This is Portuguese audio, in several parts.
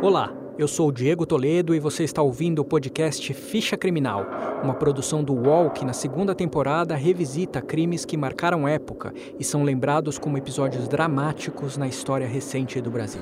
Olá, eu sou Diego Toledo e você está ouvindo o podcast Ficha Criminal, uma produção do UOL que na segunda temporada revisita crimes que marcaram época e são lembrados como episódios dramáticos na história recente do Brasil.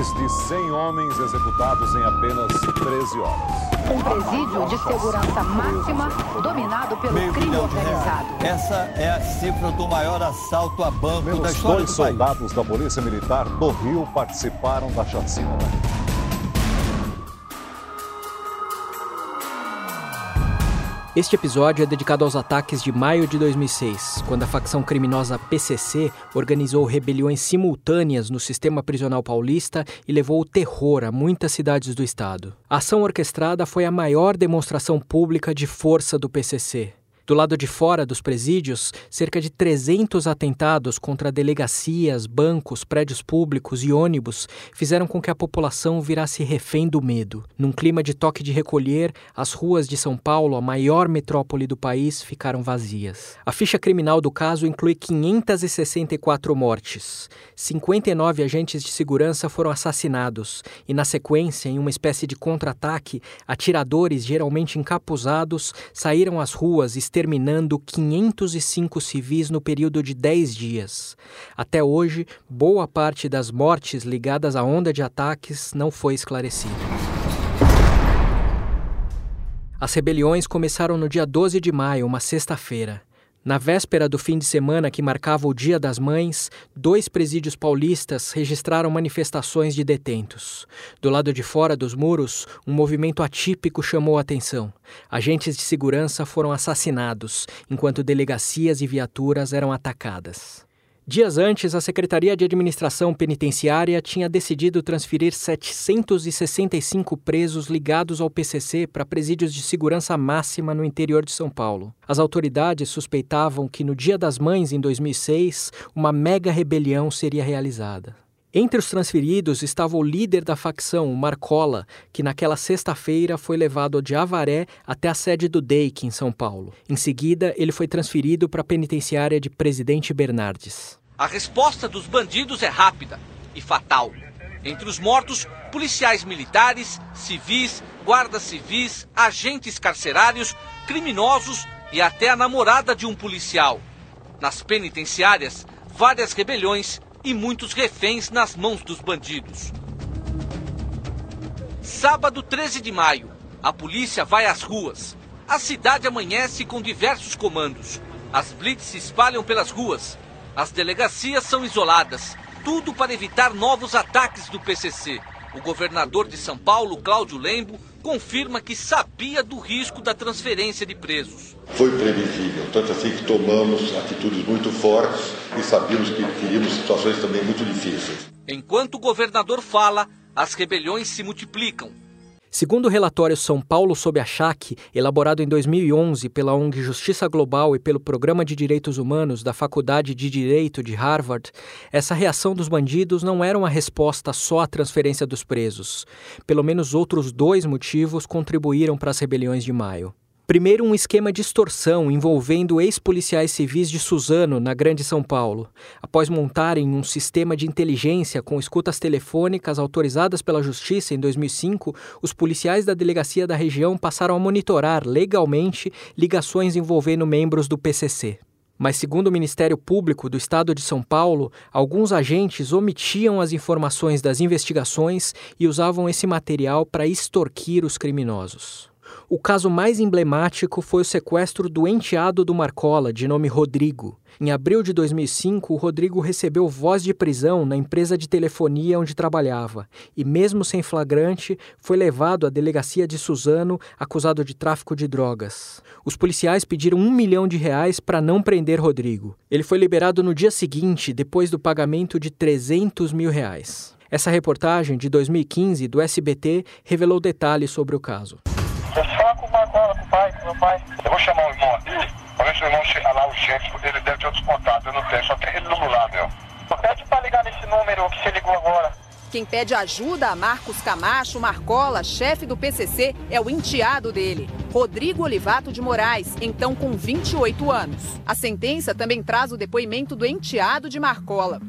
Mais de 100 homens executados em apenas 13 horas. Um presídio de segurança máxima dominado pelo Meio crime organizado. Essa é a cifra do maior assalto a banco da Menos história dois do país. soldados da Polícia Militar do Rio participaram da chacina. Este episódio é dedicado aos ataques de maio de 2006, quando a facção criminosa PCC organizou rebeliões simultâneas no sistema prisional paulista e levou o terror a muitas cidades do estado. A ação orquestrada foi a maior demonstração pública de força do PCC. Do lado de fora dos presídios, cerca de 300 atentados contra delegacias, bancos, prédios públicos e ônibus fizeram com que a população virasse refém do medo. Num clima de toque de recolher, as ruas de São Paulo, a maior metrópole do país, ficaram vazias. A ficha criminal do caso inclui 564 mortes. 59 agentes de segurança foram assassinados e, na sequência, em uma espécie de contra-ataque, atiradores, geralmente encapuzados, saíram às ruas exterminando 505 civis no período de 10 dias. Até hoje, boa parte das mortes ligadas à onda de ataques não foi esclarecida. As rebeliões começaram no dia 12 de maio, uma sexta-feira. Na véspera do fim de semana que marcava o Dia das Mães, dois presídios paulistas registraram manifestações de detentos. Do lado de fora dos muros, um movimento atípico chamou a atenção. Agentes de segurança foram assassinados, enquanto delegacias e viaturas eram atacadas. Dias antes, a Secretaria de Administração Penitenciária tinha decidido transferir 765 presos ligados ao PCC para presídios de segurança máxima no interior de São Paulo. As autoridades suspeitavam que no Dia das Mães, em 2006, uma mega rebelião seria realizada. Entre os transferidos estava o líder da facção, o Marcola, que naquela sexta-feira foi levado de Avaré até a sede do DEIC em São Paulo. Em seguida, ele foi transferido para a penitenciária de Presidente Bernardes. A resposta dos bandidos é rápida e fatal. Entre os mortos, policiais militares, civis, guardas civis, agentes carcerários, criminosos e até a namorada de um policial. Nas penitenciárias, várias rebeliões e muitos reféns nas mãos dos bandidos. Sábado 13 de maio, a polícia vai às ruas. A cidade amanhece com diversos comandos. As blitz se espalham pelas ruas. As delegacias são isoladas. Tudo para evitar novos ataques do PCC. O governador de São Paulo, Cláudio Lembo, confirma que sabia do risco da transferência de presos. Foi previsível, tanto assim que tomamos atitudes muito fortes e sabíamos que teríamos situações também muito difíceis. Enquanto o governador fala, as rebeliões se multiplicam. Segundo o relatório São Paulo sob Achaque, elaborado em 2011 pela ONG Justiça Global e pelo Programa de Direitos Humanos da Faculdade de Direito de Harvard, essa reação dos bandidos não era uma resposta só à transferência dos presos. Pelo menos outros dois motivos contribuíram para as rebeliões de maio. Primeiro, um esquema de extorsão envolvendo ex-policiais civis de Suzano, na Grande São Paulo. Após montarem um sistema de inteligência com escutas telefônicas autorizadas pela Justiça em 2005, os policiais da delegacia da região passaram a monitorar legalmente ligações envolvendo membros do PCC. Mas, segundo o Ministério Público do Estado de São Paulo, alguns agentes omitiam as informações das investigações e usavam esse material para extorquir os criminosos. O caso mais emblemático foi o sequestro do enteado do Marcola, de nome Rodrigo. Em abril de 2005, o Rodrigo recebeu voz de prisão na empresa de telefonia onde trabalhava e, mesmo sem flagrante, foi levado à delegacia de Suzano acusado de tráfico de drogas. Os policiais pediram um milhão de reais para não prender Rodrigo. Ele foi liberado no dia seguinte, depois do pagamento de 300 mil reais. Essa reportagem, de 2015, do SBT, revelou detalhes sobre o caso. Eu falo com o pai, com meu pai. Eu vou chamar o irmão aqui, pra ver se o irmão chega lá urgente, porque ele deve ter outros contatos, eu não tenho, só tem ele no lá, meu. Pede pra ligar nesse número que você ligou agora. Quem pede ajuda a Marcos Camacho Marcola, chefe do PCC, é o enteado dele, Rodrigo Olivato de Moraes, então com 28 anos. A sentença também traz o depoimento do enteado de Marcola.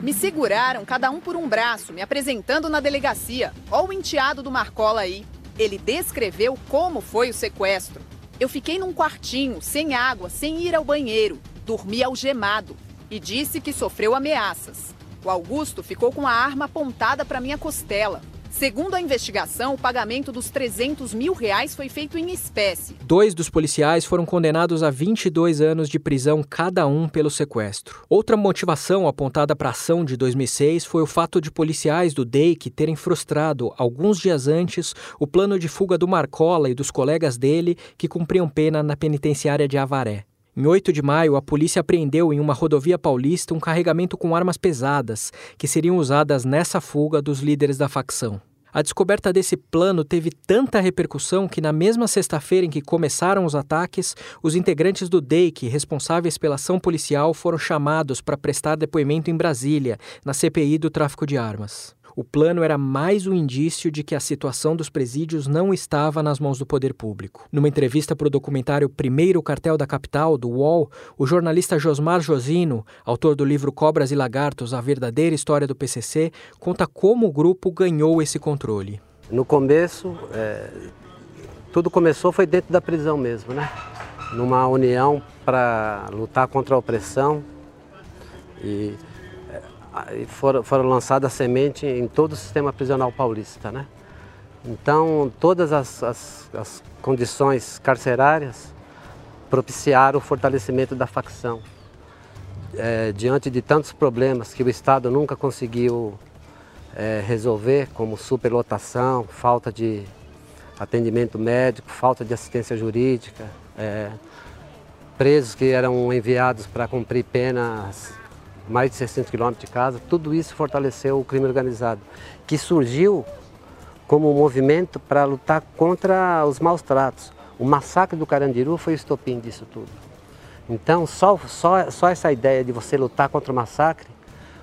Me seguraram, cada um por um braço, me apresentando na delegacia. Olha o enteado do Marcola aí. Ele descreveu como foi o sequestro. Eu fiquei num quartinho, sem água, sem ir ao banheiro. Dormi algemado e disse que sofreu ameaças. O Augusto ficou com a arma apontada para minha costela. Segundo a investigação, o pagamento dos 300 mil reais foi feito em espécie. Dois dos policiais foram condenados a 22 anos de prisão cada um pelo sequestro. Outra motivação apontada para a ação de 2006 foi o fato de policiais do DEIC terem frustrado, alguns dias antes, o plano de fuga do Marcola e dos colegas dele que cumpriam pena na penitenciária de Avaré. Em 8 de maio, a polícia apreendeu em uma rodovia paulista um carregamento com armas pesadas, que seriam usadas nessa fuga dos líderes da facção. A descoberta desse plano teve tanta repercussão que, na mesma sexta-feira em que começaram os ataques, os integrantes do DEIC, responsáveis pela ação policial, foram chamados para prestar depoimento em Brasília, na CPI do tráfico de armas. O plano era mais um indício de que a situação dos presídios não estava nas mãos do poder público. Numa entrevista para o documentário Primeiro Cartel da Capital, do UOL, o jornalista Josmar Josino, autor do livro Cobras e Lagartos, a verdadeira história do PCC, conta como o grupo ganhou esse controle. No começo, é, tudo começou foi dentro da prisão mesmo, né? Numa união para lutar contra a opressão e foram, foram lançadas semente em todo o sistema prisional paulista. Né? Então, todas as, as, as condições carcerárias propiciaram o fortalecimento da facção. É, diante de tantos problemas que o Estado nunca conseguiu é, resolver, como superlotação, falta de atendimento médico, falta de assistência jurídica, é, presos que eram enviados para cumprir penas mais de 600 quilômetros de casa, tudo isso fortaleceu o crime organizado, que surgiu como um movimento para lutar contra os maus tratos. O massacre do Carandiru foi o estopim disso tudo. Então, só, só, só essa ideia de você lutar contra o massacre,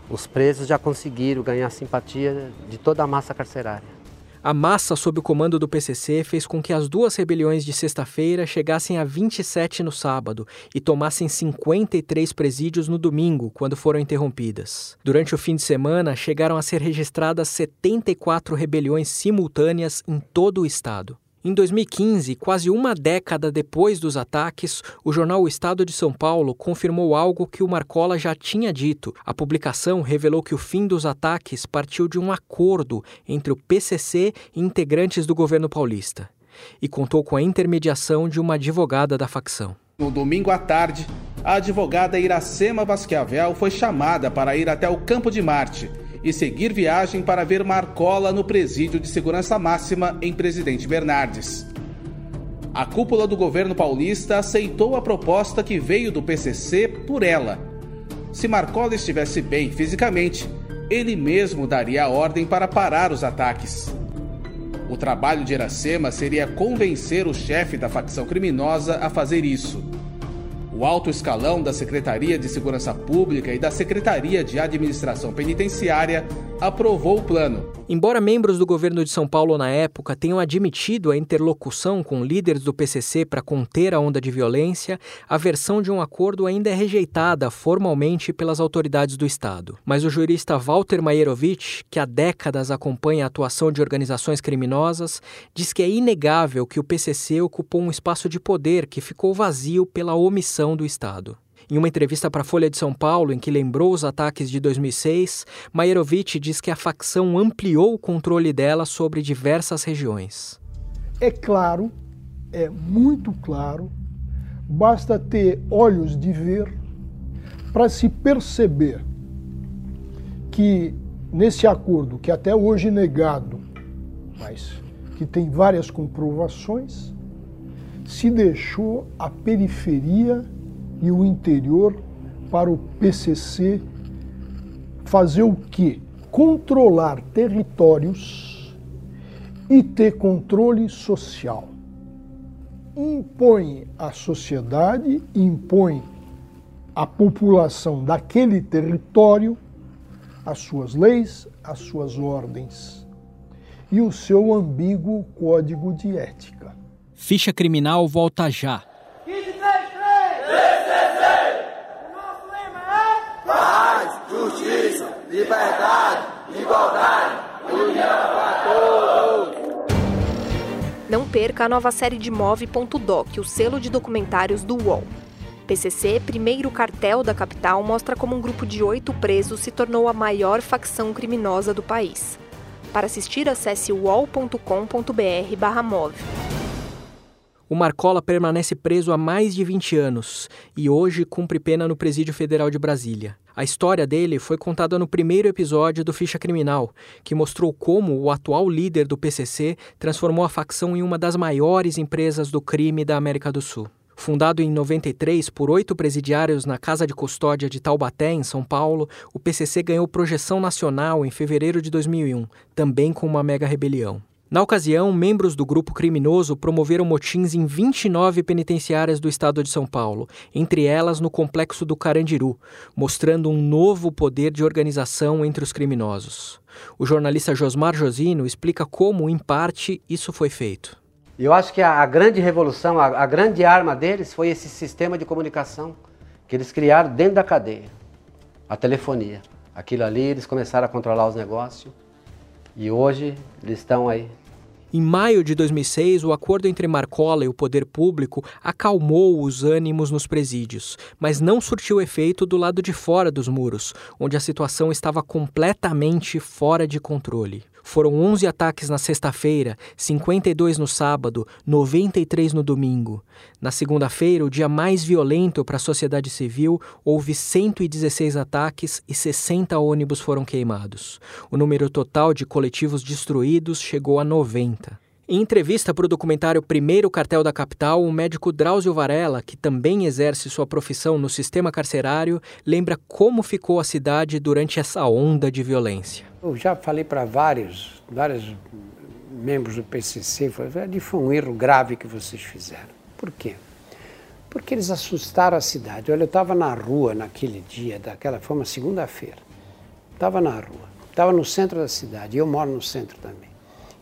os presos já conseguiram ganhar a simpatia de toda a massa carcerária. A massa sob o comando do PCC fez com que as duas rebeliões de sexta-feira chegassem a 27 no sábado e tomassem 53 presídios no domingo, quando foram interrompidas. Durante o fim de semana, chegaram a ser registradas 74 rebeliões simultâneas em todo o estado. Em 2015, quase uma década depois dos ataques, o jornal O Estado de São Paulo confirmou algo que o Marcola já tinha dito. A publicação revelou que o fim dos ataques partiu de um acordo entre o PCC e integrantes do governo paulista. E contou com a intermediação de uma advogada da facção. No domingo à tarde, a advogada Iracema Basquiavel foi chamada para ir até o Campo de Marte e seguir viagem para ver Marcola no presídio de segurança máxima em Presidente Bernardes. A cúpula do governo paulista aceitou a proposta que veio do PCC por ela. Se Marcola estivesse bem fisicamente, ele mesmo daria a ordem para parar os ataques. O trabalho de Iracema seria convencer o chefe da facção criminosa a fazer isso. O alto escalão da Secretaria de Segurança Pública e da Secretaria de Administração Penitenciária aprovou o plano. Embora membros do governo de São Paulo na época tenham admitido a interlocução com líderes do PCC para conter a onda de violência, a versão de um acordo ainda é rejeitada formalmente pelas autoridades do Estado. Mas o jurista Walter Maierovitch, que há décadas acompanha a atuação de organizações criminosas, diz que é inegável que o PCC ocupou um espaço de poder que ficou vazio pela omissão do Estado. Em uma entrevista para a Folha de São Paulo, em que lembrou os ataques de 2006, Maierovitch diz que a facção ampliou o controle dela sobre diversas regiões. É claro, é muito claro, basta ter olhos de ver para se perceber que nesse acordo, que até hoje negado, mas que tem várias comprovações, se deixou a periferia e o interior para o PCC fazer o quê? Controlar territórios e ter controle social. Impõe à sociedade, impõe à população daquele território as suas leis, as suas ordens e o seu ambíguo código de ética. Ficha criminal volta já. Paz, justiça, liberdade, igualdade, união para todos. Não perca a nova série de Move.doc, o selo de documentários do UOL. PCC, primeiro cartel da capital, mostra como um grupo de oito presos se tornou a maior facção criminosa do país. Para assistir, acesse uol.com.br/move. O Marcola permanece preso há mais de 20 anos e hoje cumpre pena no Presídio Federal de Brasília. A história dele foi contada no primeiro episódio do Ficha Criminal, que mostrou como o atual líder do PCC transformou a facção em uma das maiores empresas do crime da América do Sul. Fundado em 93 por oito presidiários na Casa de Custódia de Taubaté, em São Paulo, o PCC ganhou projeção nacional em fevereiro de 2001, também com uma mega rebelião. Na ocasião, membros do grupo criminoso promoveram motins em 29 penitenciárias do estado de São Paulo, entre elas no complexo do Carandiru, mostrando um novo poder de organização entre os criminosos. O jornalista Josmar Josino explica como, em parte, isso foi feito. Eu acho que a, grande revolução, a, grande arma deles foi esse sistema de comunicação que eles criaram dentro da cadeia, a telefonia. Aquilo ali eles começaram a controlar os negócios e hoje eles estão aí. Em maio de 2006, o acordo entre Marcola e o poder público acalmou os ânimos nos presídios, mas não surtiu efeito do lado de fora dos muros, onde a situação estava completamente fora de controle. Foram 11 ataques na sexta-feira, 52 no sábado, 93 no domingo. Na segunda-feira, o dia mais violento para a sociedade civil, houve 116 ataques e 60 ônibus foram queimados. O número total de coletivos destruídos chegou a 90. Em entrevista para o documentário Primeiro Cartel da Capital, o médico Drauzio Varela, que também exerce sua profissão no sistema carcerário, lembra como ficou a cidade durante essa onda de violência. Eu já falei para vários, vários membros do PCC, foi um erro grave que vocês fizeram. Por quê? Porque eles assustaram a cidade. Olha, eu estava na rua naquele dia, daquela, foi uma segunda-feira. Estava na rua, estava no centro da cidade, eu moro no centro também.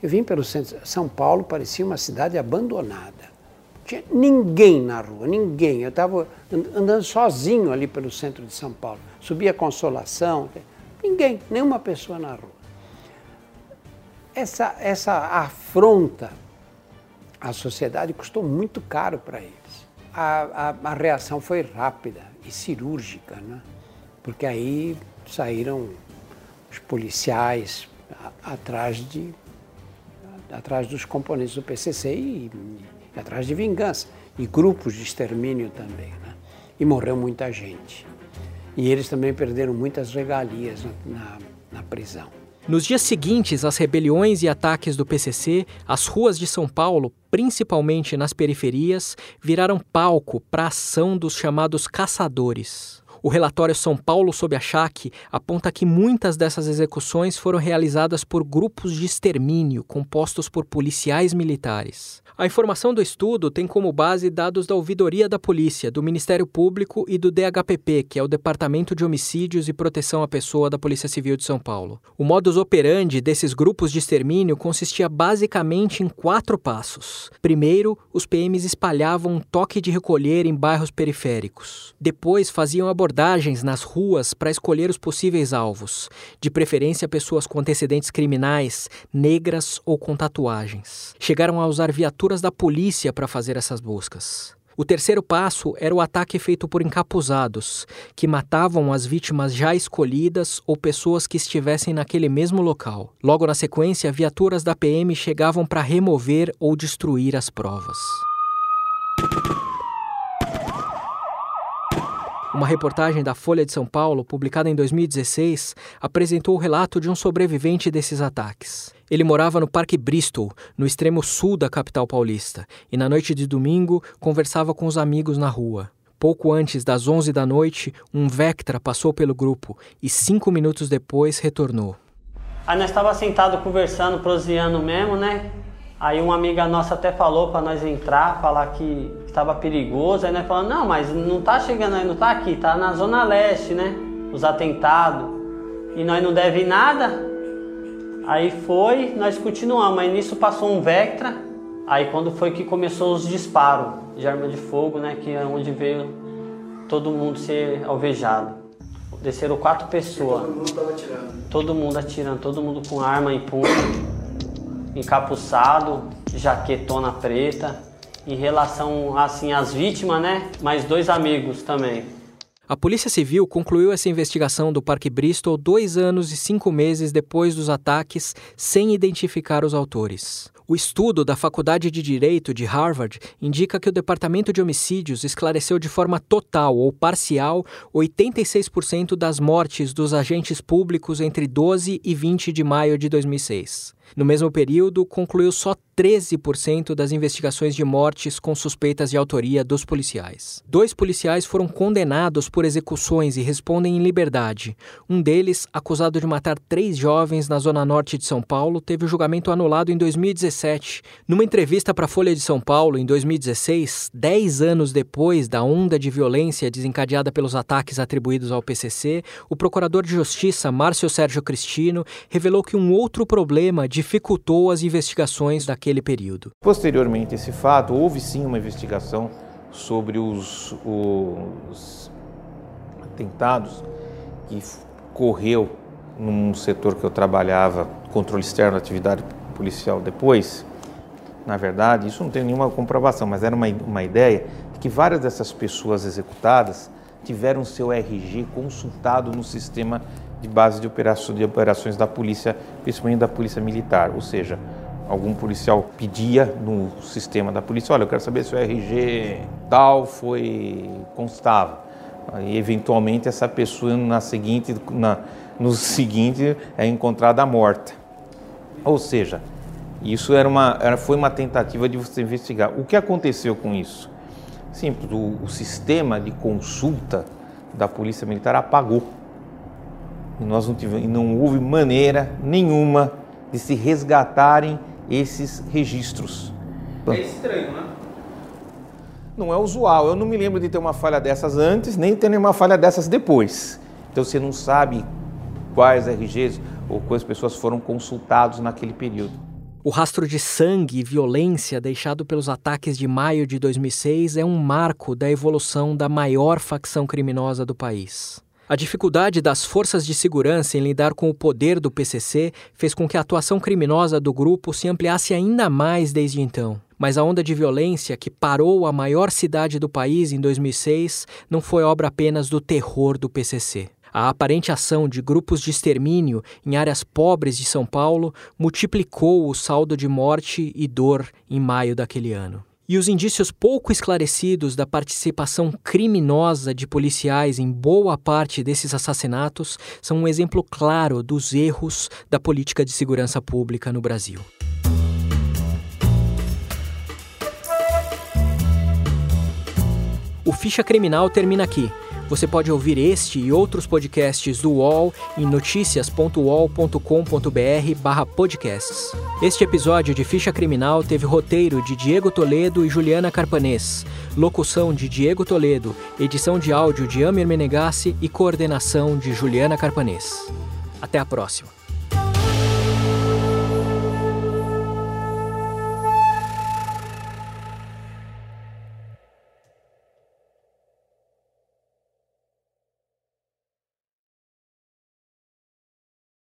Eu vim pelo centro. São Paulo parecia uma cidade abandonada. Não tinha ninguém na rua, ninguém. Eu estava andando sozinho ali pelo centro de São Paulo. Subia Consolação, ninguém, nenhuma pessoa na rua. Essa, essa afronta à sociedade custou muito caro para eles. A, a, a, reação foi rápida e cirúrgica, né? porque aí saíram os policiais atrás de atrás dos componentes do PCC e, e atrás de vingança, e grupos de extermínio também. Né? E morreu muita gente. E eles também perderam muitas regalias na, na, na prisão. Nos dias seguintes às rebeliões e ataques do PCC, as ruas de São Paulo, principalmente nas periferias, viraram palco para a ação dos chamados caçadores. O relatório São Paulo sob achaque aponta que muitas dessas execuções foram realizadas por grupos de extermínio compostos por policiais militares. A informação do estudo tem como base dados da Ouvidoria da Polícia, do Ministério Público e do DHPP, que é o Departamento de Homicídios e Proteção à Pessoa da Polícia Civil de São Paulo. O modus operandi desses grupos de extermínio consistia basicamente em quatro passos. Primeiro, os PMs espalhavam um toque de recolher em bairros periféricos. Depois, faziam abordagens nas ruas para escolher os possíveis alvos, de preferência pessoas com antecedentes criminais, negras ou com tatuagens. Chegaram a usar viaturas da polícia para fazer essas buscas. O terceiro passo era o ataque feito por encapuzados, que matavam as vítimas já escolhidas ou pessoas que estivessem naquele mesmo local. Logo na sequência, viaturas da PM chegavam para remover ou destruir as provas. Uma reportagem da Folha de São Paulo, publicada em 2016, apresentou o relato de um sobrevivente desses ataques. Ele morava no Parque Bristol, no extremo sul da capital paulista, e na noite de domingo conversava com os amigos na rua. Pouco antes das 11 da noite, um Vectra passou pelo grupo e cinco minutos depois retornou. Aí nós estava sentado conversando, proseando mesmo, né? Aí uma amiga nossa até falou para nós entrar, falar que estava perigoso. Aí nós falamos, não, mas não tá chegando aí, não tá aqui, tá na Zona Leste, né? Os atentados. e nós não deve nada. Aí foi, nós continuamos, aí nisso passou um Vectra, aí quando foi que começou os disparos de arma de fogo, né, que é onde veio todo mundo ser alvejado. Desceram quatro pessoas. Todo mundo tava atirando. Todo mundo atirando, todo mundo com arma em punho, encapuçado, jaquetona preta. Em relação assim às vítimas, né? Mais dois amigos também. A Polícia Civil concluiu essa investigação do Parque Bristol dois anos e cinco meses depois dos ataques, sem identificar os autores. O estudo da Faculdade de Direito de Harvard indica que o Departamento de Homicídios esclareceu de forma total ou parcial 86% das mortes dos agentes públicos entre 12 e 20 de maio de 2006. No mesmo período, concluiu só 13% das investigações de mortes com suspeitas de autoria dos policiais. Dois policiais foram condenados por execuções e respondem em liberdade. Um deles, acusado de matar três jovens na zona norte de São Paulo, teve o julgamento anulado em 2017. Numa entrevista para a Folha de São Paulo, em 2016, dez anos depois da onda de violência desencadeada pelos ataques atribuídos ao PCC, o procurador de Justiça, Márcio Sérgio Cristino, revelou que um outro problema dificultou as investigações daquele período. Posteriormente a esse fato, houve sim uma investigação sobre os, os atentados que correu num setor que eu trabalhava, controle externo da atividade policial depois. Na verdade, isso não tem nenhuma comprovação, mas era uma, uma ideia de que várias dessas pessoas executadas tiveram seu RG consultado no sistema de base de operações, de operações da polícia, principalmente da polícia militar, ou seja, algum policial pedia no sistema da polícia, olha, eu quero saber se o RG tal foi constava. E eventualmente essa pessoa na seguinte, na, no seguinte é encontrada morta. Ou seja, isso era uma, era, foi uma tentativa de você investigar. O que aconteceu com isso? Simples, o, o sistema de consulta da Polícia Militar apagou. E nós não tivemos, e não houve maneira nenhuma de se resgatarem esses registros. É estranho, né? Não é usual. Eu não me lembro de ter uma falha dessas antes, nem ter nenhuma falha dessas depois. Então você não sabe quais RGs ou quais pessoas foram consultados naquele período. O rastro de sangue e violência deixado pelos ataques de maio de 2006 é um marco da evolução da maior facção criminosa do país. A dificuldade das forças de segurança em lidar com o poder do PCC fez com que a atuação criminosa do grupo se ampliasse ainda mais desde então. Mas a onda de violência que parou a maior cidade do país em 2006 não foi obra apenas do terror do PCC. A aparente ação de grupos de extermínio em áreas pobres de São Paulo multiplicou o saldo de morte e dor em maio daquele ano. E os indícios pouco esclarecidos da participação criminosa de policiais em boa parte desses assassinatos são um exemplo claro dos erros da política de segurança pública no Brasil. O Ficha Criminal termina aqui. Você pode ouvir este e outros podcasts do UOL em noticias.uol.com.br podcasts. Este episódio de Ficha Criminal teve roteiro de Diego Toledo e Juliana Carpanês, locução de Diego Toledo, edição de áudio de Amir Menegassi e coordenação de Juliana Carpanês. Até a próxima.